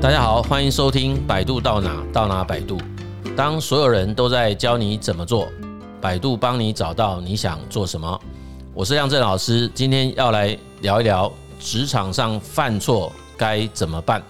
大家好，欢迎收听百度到哪到哪百度。当所有人都在教你怎么做，百度帮你找到你想做什么。我是亮正老师，今天要来聊一聊职场上犯错该怎么办。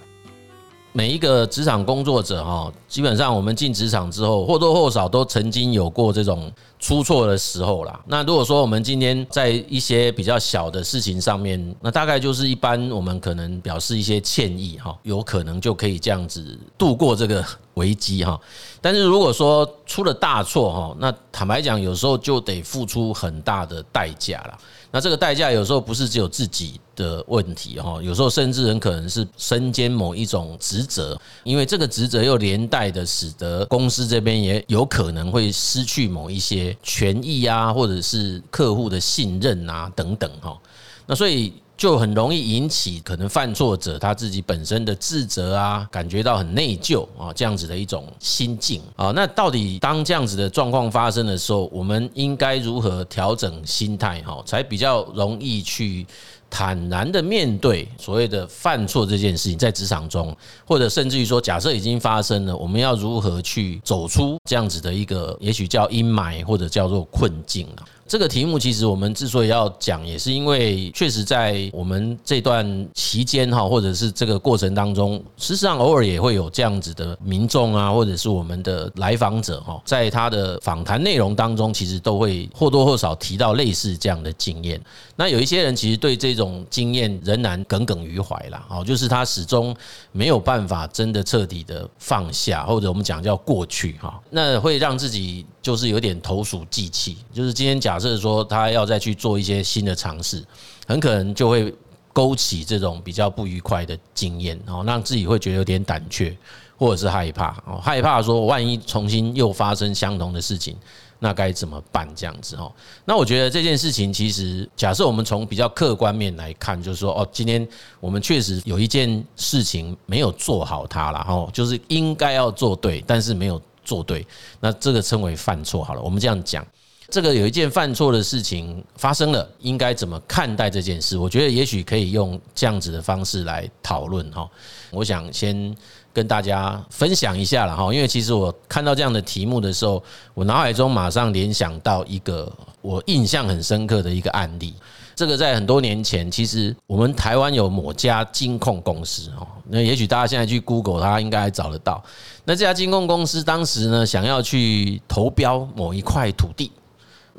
每一个职场工作者哈，基本上我们进职场之后，或多或少都曾经有过这种出错的时候啦。那如果说我们今天在一些比较小的事情上面，那大概就是一般我们可能表示一些歉意哈，有可能就可以这样子度过这个危机哈。但是如果说出了大错哈，那坦白讲，有时候就得付出很大的代价了。那这个代价有时候不是只有自己的问题哈，有时候甚至很可能是身兼某一种职责，因为这个职责又连带的使得公司这边也有可能会失去某一些权益啊，或者是客户的信任啊等等哈。那所以。就很容易引起可能犯错者他自己本身的自责啊，感觉到很内疚啊，这样子的一种心境啊。那到底当这样子的状况发生的时候，我们应该如何调整心态哈，才比较容易去坦然的面对所谓的犯错这件事情，在职场中，或者甚至于说，假设已经发生了，我们要如何去走出这样子的一个，也许叫阴霾，或者叫做困境啊？这个题目其实我们之所以要讲，也是因为确实在我们这段期间哈，或者是这个过程当中，事实上偶尔也会有这样子的民众啊，或者是我们的来访者哈，在他的访谈内容当中，其实都会或多或少提到类似这样的经验。那有一些人其实对这种经验仍然耿耿于怀啦，哦，就是他始终没有办法真的彻底的放下，或者我们讲叫过去哈，那会让自己就是有点投鼠忌器，就是今天。假设说他要再去做一些新的尝试，很可能就会勾起这种比较不愉快的经验，哦，让自己会觉得有点胆怯，或者是害怕，哦，害怕说万一重新又发生相同的事情，那该怎么办？这样子，哦，那我觉得这件事情其实，假设我们从比较客观面来看，就是说，哦，今天我们确实有一件事情没有做好它了，哦，就是应该要做对，但是没有做对，那这个称为犯错好了，我们这样讲。这个有一件犯错的事情发生了，应该怎么看待这件事？我觉得也许可以用这样子的方式来讨论哈。我想先跟大家分享一下了哈，因为其实我看到这样的题目的时候，我脑海中马上联想到一个我印象很深刻的一个案例。这个在很多年前，其实我们台湾有某家金控公司哦，那也许大家现在去 Google，它应该还找得到。那这家金控公司当时呢，想要去投标某一块土地。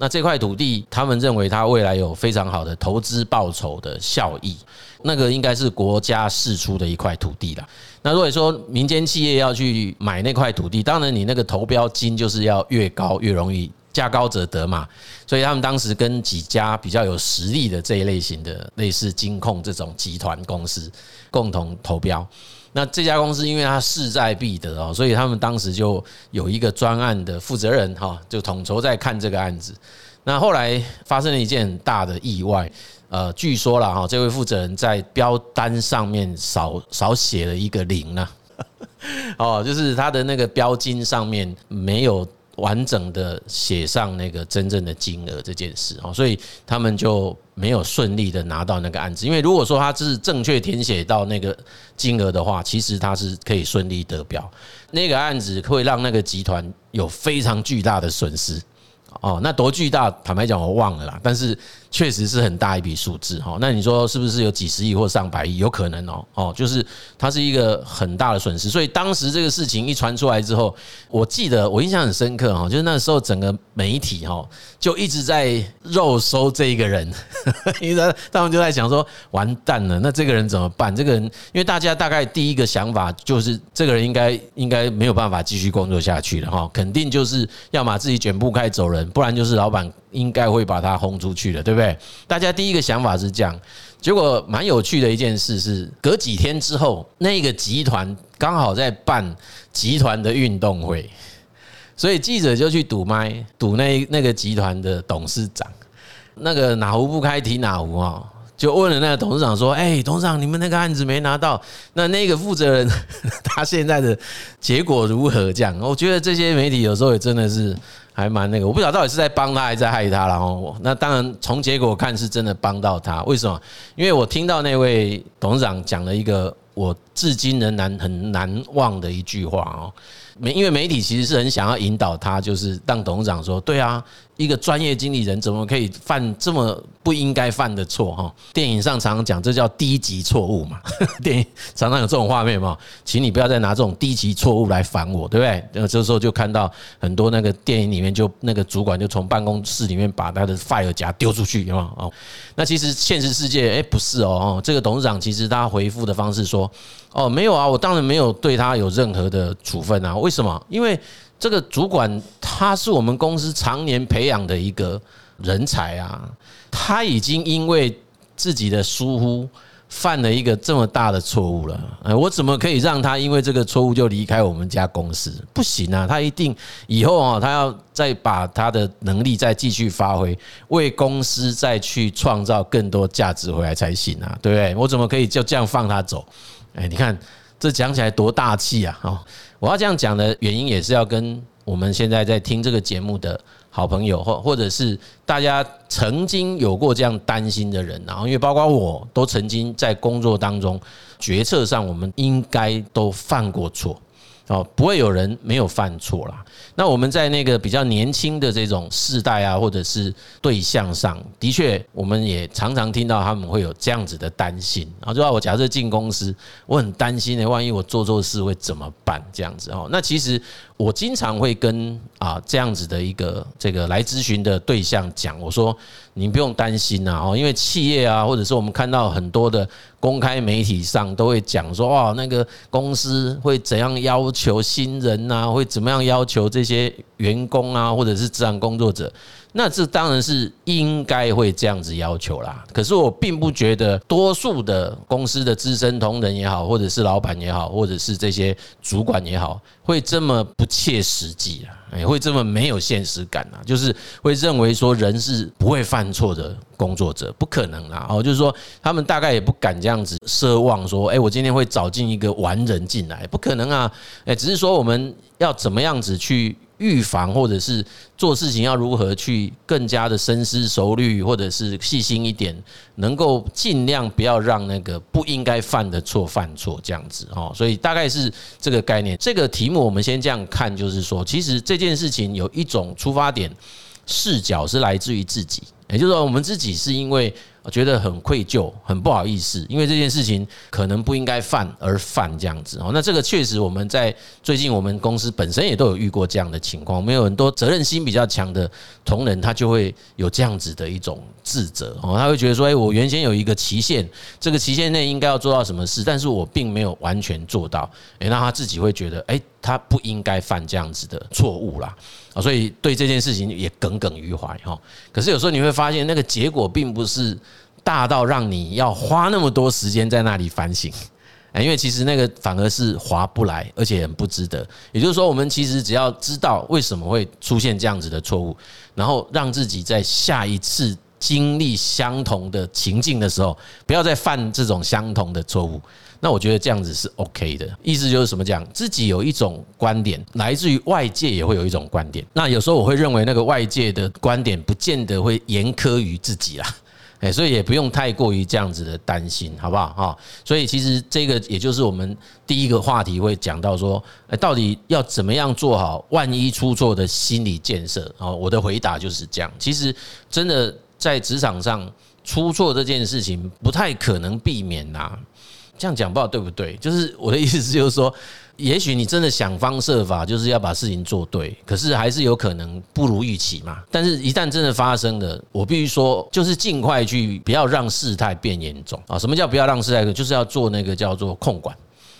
那这块土地，他们认为它未来有非常好的投资报酬的效益，那个应该是国家释出的一块土地啦。那如果说民间企业要去买那块土地，当然你那个投标金就是要越高越容易，价高者得嘛。所以他们当时跟几家比较有实力的这一类型的类似金控这种集团公司共同投标。那这家公司因为它势在必得哦，所以他们当时就有一个专案的负责人哈，就统筹在看这个案子。那后来发生了一件很大的意外，呃，据说了哈，这位负责人在标单上面少少写了一个零呢，哦，就是他的那个标金上面没有。完整的写上那个真正的金额这件事哦，所以他们就没有顺利的拿到那个案子。因为如果说他是正确填写到那个金额的话，其实他是可以顺利得标。那个案子会让那个集团有非常巨大的损失。哦，那多巨大？坦白讲，我忘了啦。但是确实是很大一笔数字哈。那你说是不是有几十亿或上百亿？有可能哦。哦，就是它是一个很大的损失。所以当时这个事情一传出来之后，我记得我印象很深刻哈，就是那时候整个媒体哈就一直在肉搜这一个人，因为他们就在想说完蛋了，那这个人怎么办？这个人，因为大家大概第一个想法就是这个人应该应该没有办法继续工作下去了哈，肯定就是要么自己卷铺盖走人。不然就是老板应该会把他轰出去的，对不对？大家第一个想法是这样，结果蛮有趣的一件事是，隔几天之后，那个集团刚好在办集团的运动会，所以记者就去堵麦，堵那那个集团的董事长，那个哪壶不开提哪壶啊。就问了那个董事长说：“哎，董事长，你们那个案子没拿到，那那个负责人 他现在的结果如何？”这样，我觉得这些媒体有时候也真的是还蛮那个，我不知道到底是在帮他还是在害他。然后，那当然从结果看是真的帮到他。为什么？因为我听到那位董事长讲了一个。我至今仍然很难忘的一句话哦。媒因为媒体其实是很想要引导他，就是让董事长说：“对啊，一个专业经理人怎么可以犯这么不应该犯的错？”哈，电影上常常讲这叫低级错误嘛。电影常常有这种画面嘛，请你不要再拿这种低级错误来烦我，对不对？那这时候就看到很多那个电影里面，就那个主管就从办公室里面把他的 fire 夹丢出去，有没有？哦，那其实现实世界，哎，不是哦，这个董事长其实他回复的方式说。哦，没有啊，我当然没有对他有任何的处分啊。为为什么？因为这个主管他是我们公司常年培养的一个人才啊，他已经因为自己的疏忽犯了一个这么大的错误了。哎，我怎么可以让他因为这个错误就离开我们家公司？不行啊，他一定以后啊，他要再把他的能力再继续发挥，为公司再去创造更多价值回来才行啊，对不对？我怎么可以就这样放他走？哎，你看这讲起来多大气啊！哦，我要这样讲的原因也是要跟我们现在在听这个节目的好朋友，或或者是大家曾经有过这样担心的人，然后因为包括我都曾经在工作当中决策上，我们应该都犯过错。哦，不会有人没有犯错啦。那我们在那个比较年轻的这种世代啊，或者是对象上，的确，我们也常常听到他们会有这样子的担心。然后就说，我假设进公司，我很担心的，万一我做错事会怎么办？这样子哦。那其实我经常会跟啊这样子的一个这个来咨询的对象讲，我说。你不用担心呐哦，因为企业啊，或者是我们看到很多的公开媒体上都会讲说，哇，那个公司会怎样要求新人呐，会怎么样要求这些员工啊，或者是职场工作者。那这当然是应该会这样子要求啦。可是我并不觉得多数的公司的资深同仁也好，或者是老板也好，或者是这些主管也好，会这么不切实际啊，也会这么没有现实感啊。就是会认为说人是不会犯错的工作者，不可能啦。哦，就是说他们大概也不敢这样子奢望说，哎，我今天会找进一个完人进来，不可能啊。哎，只是说我们要怎么样子去。预防或者是做事情要如何去更加的深思熟虑，或者是细心一点，能够尽量不要让那个不应该犯的错犯错这样子哦。所以大概是这个概念。这个题目我们先这样看，就是说，其实这件事情有一种出发点视角是来自于自己，也就是说，我们自己是因为。觉得很愧疚，很不好意思，因为这件事情可能不应该犯而犯这样子哦。那这个确实我们在最近我们公司本身也都有遇过这样的情况。我们有很多责任心比较强的同仁，他就会有这样子的一种自责哦。他会觉得说：“哎，我原先有一个期限，这个期限内应该要做到什么事，但是我并没有完全做到。”哎，那他自己会觉得：“哎，他不应该犯这样子的错误啦。”啊，所以对这件事情也耿耿于怀哈。可是有时候你会发现，那个结果并不是大到让你要花那么多时间在那里反省，因为其实那个反而是划不来，而且很不值得。也就是说，我们其实只要知道为什么会出现这样子的错误，然后让自己在下一次经历相同的情境的时候，不要再犯这种相同的错误。那我觉得这样子是 OK 的，意思就是什么讲？自己有一种观点，来自于外界也会有一种观点。那有时候我会认为那个外界的观点不见得会严苛于自己啦，哎，所以也不用太过于这样子的担心，好不好？哈，所以其实这个也就是我们第一个话题会讲到说，到底要怎么样做好万一出错的心理建设？啊，我的回答就是这样。其实真的在职场上出错这件事情不太可能避免呐。这样讲不知道对不对？就是我的意思是，就是说，也许你真的想方设法，就是要把事情做对，可是还是有可能不如预期嘛。但是，一旦真的发生了，我必须说，就是尽快去，不要让事态变严重啊。什么叫不要让事态？就是要做那个叫做控管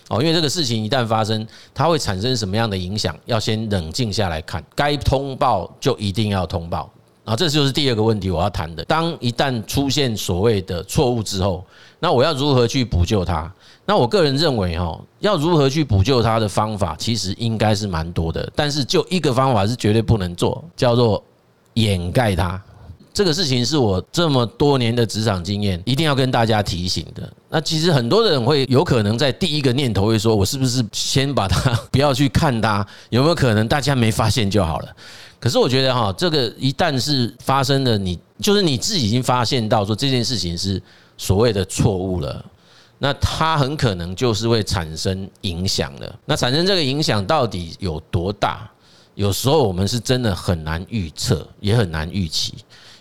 哦。因为这个事情一旦发生，它会产生什么样的影响？要先冷静下来看，该通报就一定要通报啊。这就是第二个问题我要谈的。当一旦出现所谓的错误之后，那我要如何去补救它？那我个人认为，哈，要如何去补救它的方法，其实应该是蛮多的。但是就一个方法是绝对不能做，叫做掩盖它。这个事情是我这么多年的职场经验，一定要跟大家提醒的。那其实很多人会有可能在第一个念头会说，我是不是先把它 不要去看它？有没有可能大家没发现就好了？可是我觉得，哈，这个一旦是发生了，你就是你自己已经发现到说这件事情是所谓的错误了。那它很可能就是会产生影响的。那产生这个影响到底有多大？有时候我们是真的很难预测，也很难预期。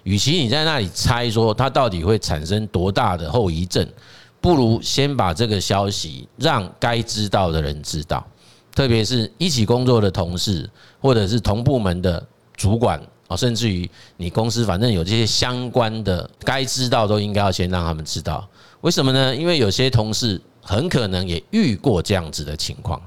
与其你在那里猜说它到底会产生多大的后遗症，不如先把这个消息让该知道的人知道，特别是一起工作的同事，或者是同部门的主管啊，甚至于你公司反正有这些相关的，该知道都应该要先让他们知道。为什么呢？因为有些同事很可能也遇过这样子的情况，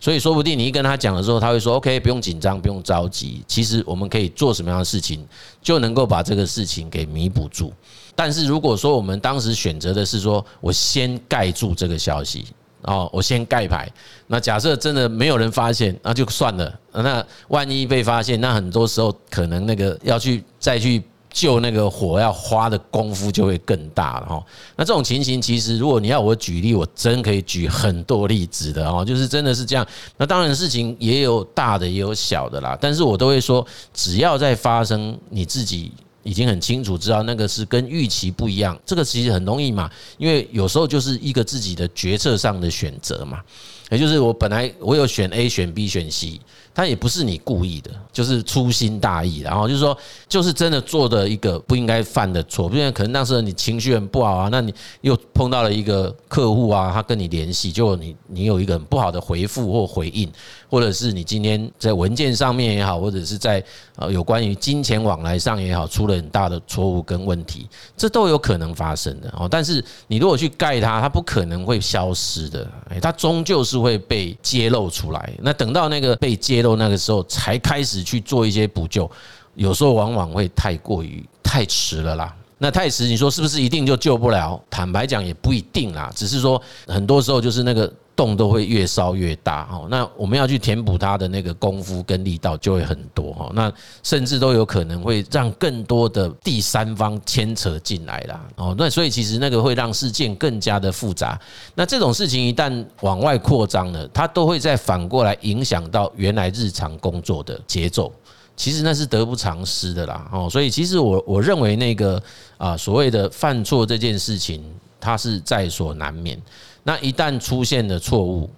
所以说不定你一跟他讲的时候，他会说：“OK，不用紧张，不用着急。其实我们可以做什么样的事情，就能够把这个事情给弥补住。”但是如果说我们当时选择的是说我先盖住这个消息，哦，我先盖牌，那假设真的没有人发现，那就算了。那万一被发现，那很多时候可能那个要去再去。救那个火要花的功夫就会更大了哈。那这种情形，其实如果你要我举例，我真可以举很多例子的哦。就是真的是这样。那当然事情也有大的，也有小的啦。但是我都会说，只要在发生，你自己已经很清楚知道那个是跟预期不一样，这个其实很容易嘛。因为有时候就是一个自己的决策上的选择嘛。也就是我本来我有选 A、选 B、选 C。他也不是你故意的，就是粗心大意，然后就是说，就是真的做的一个不应该犯的错，因为可能那时候你情绪很不好啊，那你又碰到了一个客户啊，他跟你联系，就你你有一个很不好的回复或回应，或者是你今天在文件上面也好，或者是在呃有关于金钱往来上也好，出了很大的错误跟问题，这都有可能发生的哦。但是你如果去盖它，它不可能会消失的，它终究是会被揭露出来。那等到那个被揭。那个时候才开始去做一些补救，有时候往往会太过于太迟了啦。那太迟，你说是不是一定就救不了？坦白讲也不一定啦，只是说很多时候就是那个。洞都会越烧越大哦，那我们要去填补它的那个功夫跟力道就会很多哈，那甚至都有可能会让更多的第三方牵扯进来啦哦，那所以其实那个会让事件更加的复杂。那这种事情一旦往外扩张了，它都会再反过来影响到原来日常工作的节奏。其实那是得不偿失的啦哦，所以其实我我认为那个啊所谓的犯错这件事情，它是在所难免。那一旦出现了错误，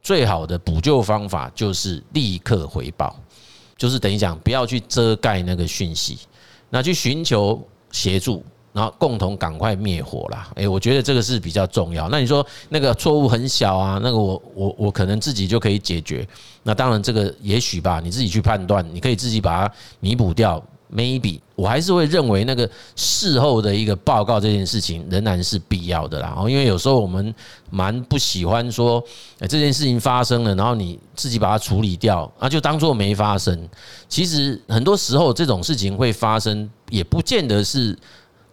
最好的补救方法就是立刻回报，就是等于讲不要去遮盖那个讯息，那去寻求协助，然后共同赶快灭火啦。诶，我觉得这个是比较重要。那你说那个错误很小啊，那个我我我可能自己就可以解决。那当然这个也许吧，你自己去判断，你可以自己把它弥补掉。Maybe 我还是会认为那个事后的一个报告这件事情仍然是必要的啦。因为有时候我们蛮不喜欢说，这件事情发生了，然后你自己把它处理掉，那就当做没发生。其实很多时候这种事情会发生，也不见得是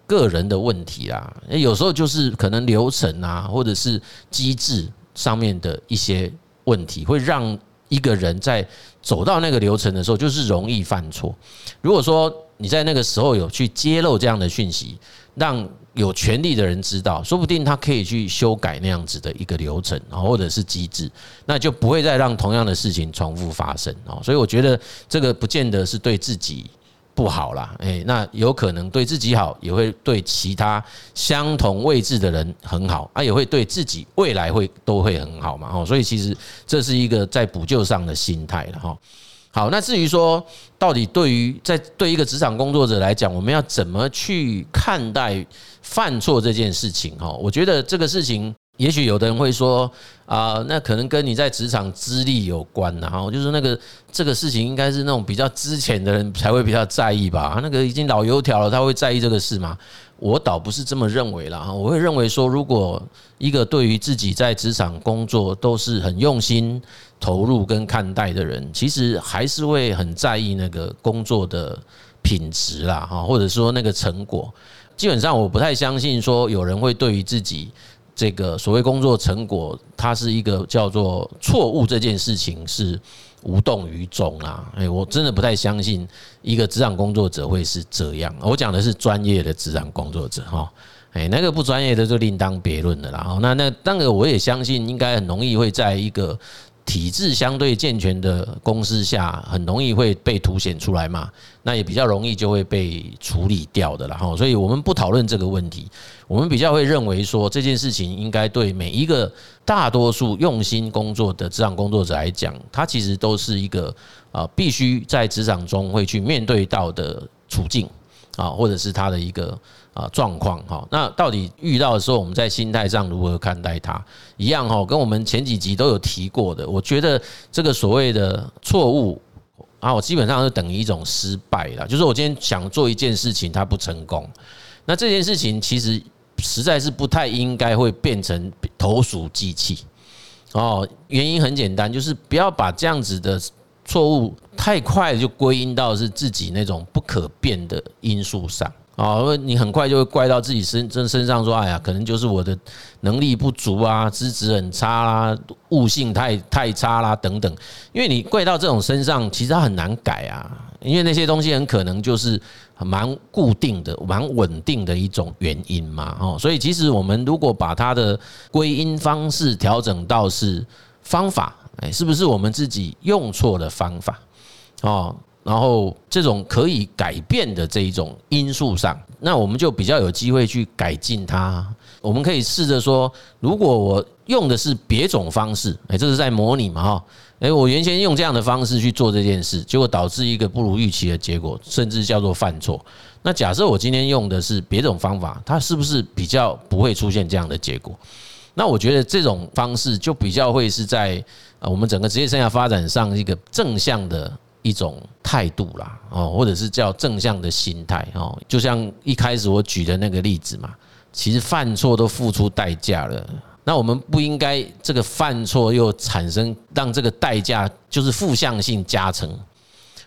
个人的问题啦。有时候就是可能流程啊，或者是机制上面的一些问题，会让。一个人在走到那个流程的时候，就是容易犯错。如果说你在那个时候有去揭露这样的讯息，让有权利的人知道，说不定他可以去修改那样子的一个流程啊，或者是机制，那就不会再让同样的事情重复发生啊。所以我觉得这个不见得是对自己。不好啦，诶，那有可能对自己好，也会对其他相同位置的人很好，啊，也会对自己未来会都会很好嘛，哦，所以其实这是一个在补救上的心态了哈。好，那至于说到底对于在对一个职场工作者来讲，我们要怎么去看待犯错这件事情哈？我觉得这个事情。也许有的人会说啊，那可能跟你在职场资历有关呐，哈，就是那个这个事情应该是那种比较资浅的人才会比较在意吧？那个已经老油条了，他会在意这个事吗？我倒不是这么认为啦，我会认为说，如果一个对于自己在职场工作都是很用心投入跟看待的人，其实还是会很在意那个工作的品质啦，哈，或者说那个成果。基本上我不太相信说有人会对于自己。这个所谓工作成果，它是一个叫做错误这件事情是无动于衷啊。哎，我真的不太相信一个职场工作者会是这样。我讲的是专业的职场工作者哈，哎，那个不专业的就另当别论的啦。那那当然我也相信，应该很容易会在一个体制相对健全的公司下，很容易会被凸显出来嘛，那也比较容易就会被处理掉的了哈。所以我们不讨论这个问题，我们比较会认为说这件事情应该对每一个大多数用心工作的职场工作者来讲，它其实都是一个啊必须在职场中会去面对到的处境啊，或者是他的一个。啊，状况哈，那到底遇到的时候，我们在心态上如何看待它？一样哈，跟我们前几集都有提过的。我觉得这个所谓的错误啊，我基本上是等于一种失败了。就是我今天想做一件事情，它不成功，那这件事情其实实在是不太应该会变成投鼠忌器哦。原因很简单，就是不要把这样子的错误太快就归因到是自己那种不可变的因素上。啊，因为你很快就会怪到自己身身身上，说，哎呀，可能就是我的能力不足啊，资质很差啦，悟性太太差啦，等等。因为你怪到这种身上，其实它很难改啊，因为那些东西很可能就是蛮固定的、蛮稳定的一种原因嘛。哦，所以其实我们如果把它的归因方式调整到是方法，哎，是不是我们自己用错了方法？哦。然后这种可以改变的这一种因素上，那我们就比较有机会去改进它。我们可以试着说，如果我用的是别种方式，哎，这是在模拟嘛哈？哎，我原先用这样的方式去做这件事，结果导致一个不如预期的结果，甚至叫做犯错。那假设我今天用的是别种方法，它是不是比较不会出现这样的结果？那我觉得这种方式就比较会是在呃我们整个职业生涯发展上一个正向的。一种态度啦，哦，或者是叫正向的心态哦，就像一开始我举的那个例子嘛，其实犯错都付出代价了，那我们不应该这个犯错又产生让这个代价就是负向性加成，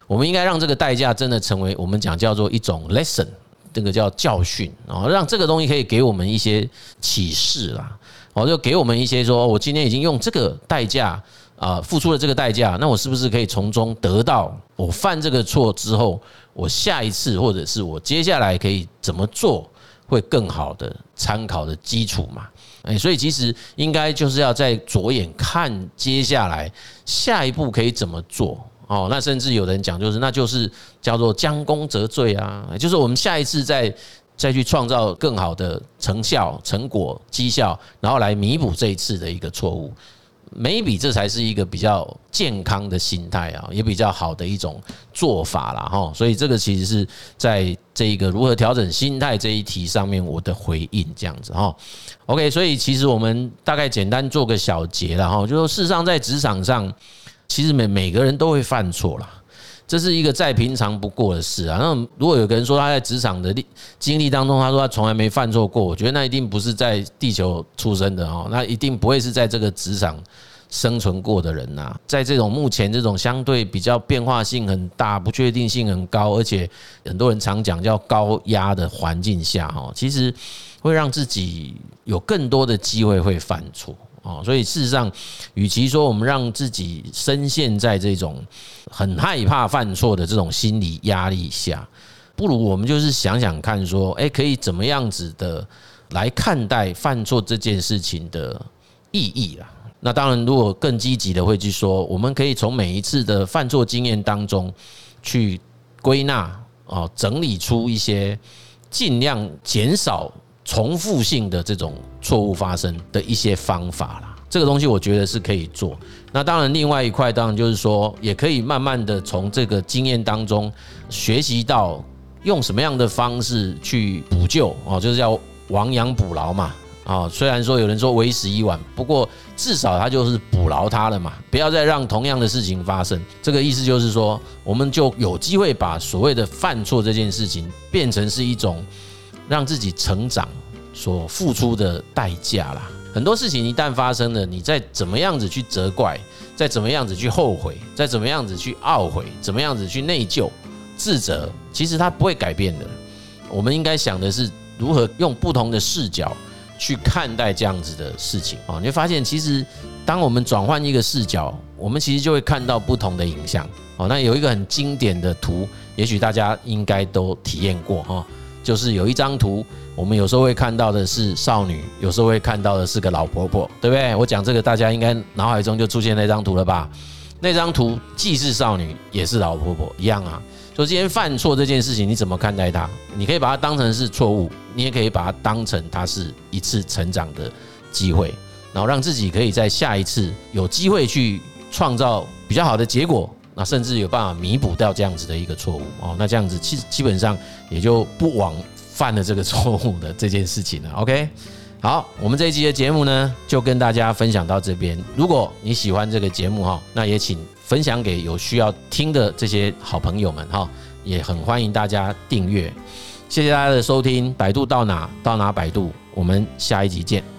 我们应该让这个代价真的成为我们讲叫做一种 lesson，这个叫教训哦，让这个东西可以给我们一些启示啦，哦，就给我们一些说我今天已经用这个代价。啊，付出了这个代价，那我是不是可以从中得到我犯这个错之后，我下一次或者是我接下来可以怎么做会更好的参考的基础嘛？诶，所以其实应该就是要在着眼看接下来下一步可以怎么做哦。那甚至有人讲，就是那就是叫做将功折罪啊，就是我们下一次再再去创造更好的成效、成果、绩效，然后来弥补这一次的一个错误。Maybe 这才是一个比较健康的心态啊，也比较好的一种做法啦。哈。所以这个其实是在这个如何调整心态这一题上面，我的回应这样子哈。OK，所以其实我们大概简单做个小结了哈，就说事实上在职场上，其实每每个人都会犯错啦。这是一个再平常不过的事啊。那如果有个人说他在职场的历经历当中，他说他从来没犯错过，我觉得那一定不是在地球出生的哦，那一定不会是在这个职场生存过的人呐。在这种目前这种相对比较变化性很大、不确定性很高，而且很多人常讲叫高压的环境下，哦，其实会让自己有更多的机会会犯错。哦，所以事实上，与其说我们让自己深陷在这种很害怕犯错的这种心理压力下，不如我们就是想想看，说，诶，可以怎么样子的来看待犯错这件事情的意义啦。那当然，如果更积极的会去说，我们可以从每一次的犯错经验当中去归纳，哦，整理出一些尽量减少。重复性的这种错误发生的一些方法啦，这个东西我觉得是可以做。那当然，另外一块当然就是说，也可以慢慢的从这个经验当中学习到用什么样的方式去补救哦，就是叫亡羊补牢嘛。啊，虽然说有人说为时已晚，不过至少他就是补牢他了嘛，不要再让同样的事情发生。这个意思就是说，我们就有机会把所谓的犯错这件事情变成是一种。让自己成长所付出的代价啦，很多事情一旦发生了，你再怎么样子去责怪，再怎么样子去后悔，再怎么样子去懊悔，怎么样子去内疚、自责，其实它不会改变的。我们应该想的是如何用不同的视角去看待这样子的事情啊！你会发现，其实当我们转换一个视角，我们其实就会看到不同的影像哦。那有一个很经典的图，也许大家应该都体验过哈。就是有一张图，我们有时候会看到的是少女，有时候会看到的是个老婆婆，对不对？我讲这个，大家应该脑海中就出现那张图了吧？那张图既是少女，也是老婆婆，一样啊。所以今天犯错这件事情，你怎么看待它？你可以把它当成是错误，你也可以把它当成它是一次成长的机会，然后让自己可以在下一次有机会去创造比较好的结果。那甚至有办法弥补掉这样子的一个错误哦，那这样子其实基本上也就不枉犯了这个错误的这件事情了。OK，好，我们这一集的节目呢，就跟大家分享到这边。如果你喜欢这个节目哈，那也请分享给有需要听的这些好朋友们哈，也很欢迎大家订阅。谢谢大家的收听，百度到哪到哪百度，我们下一集见。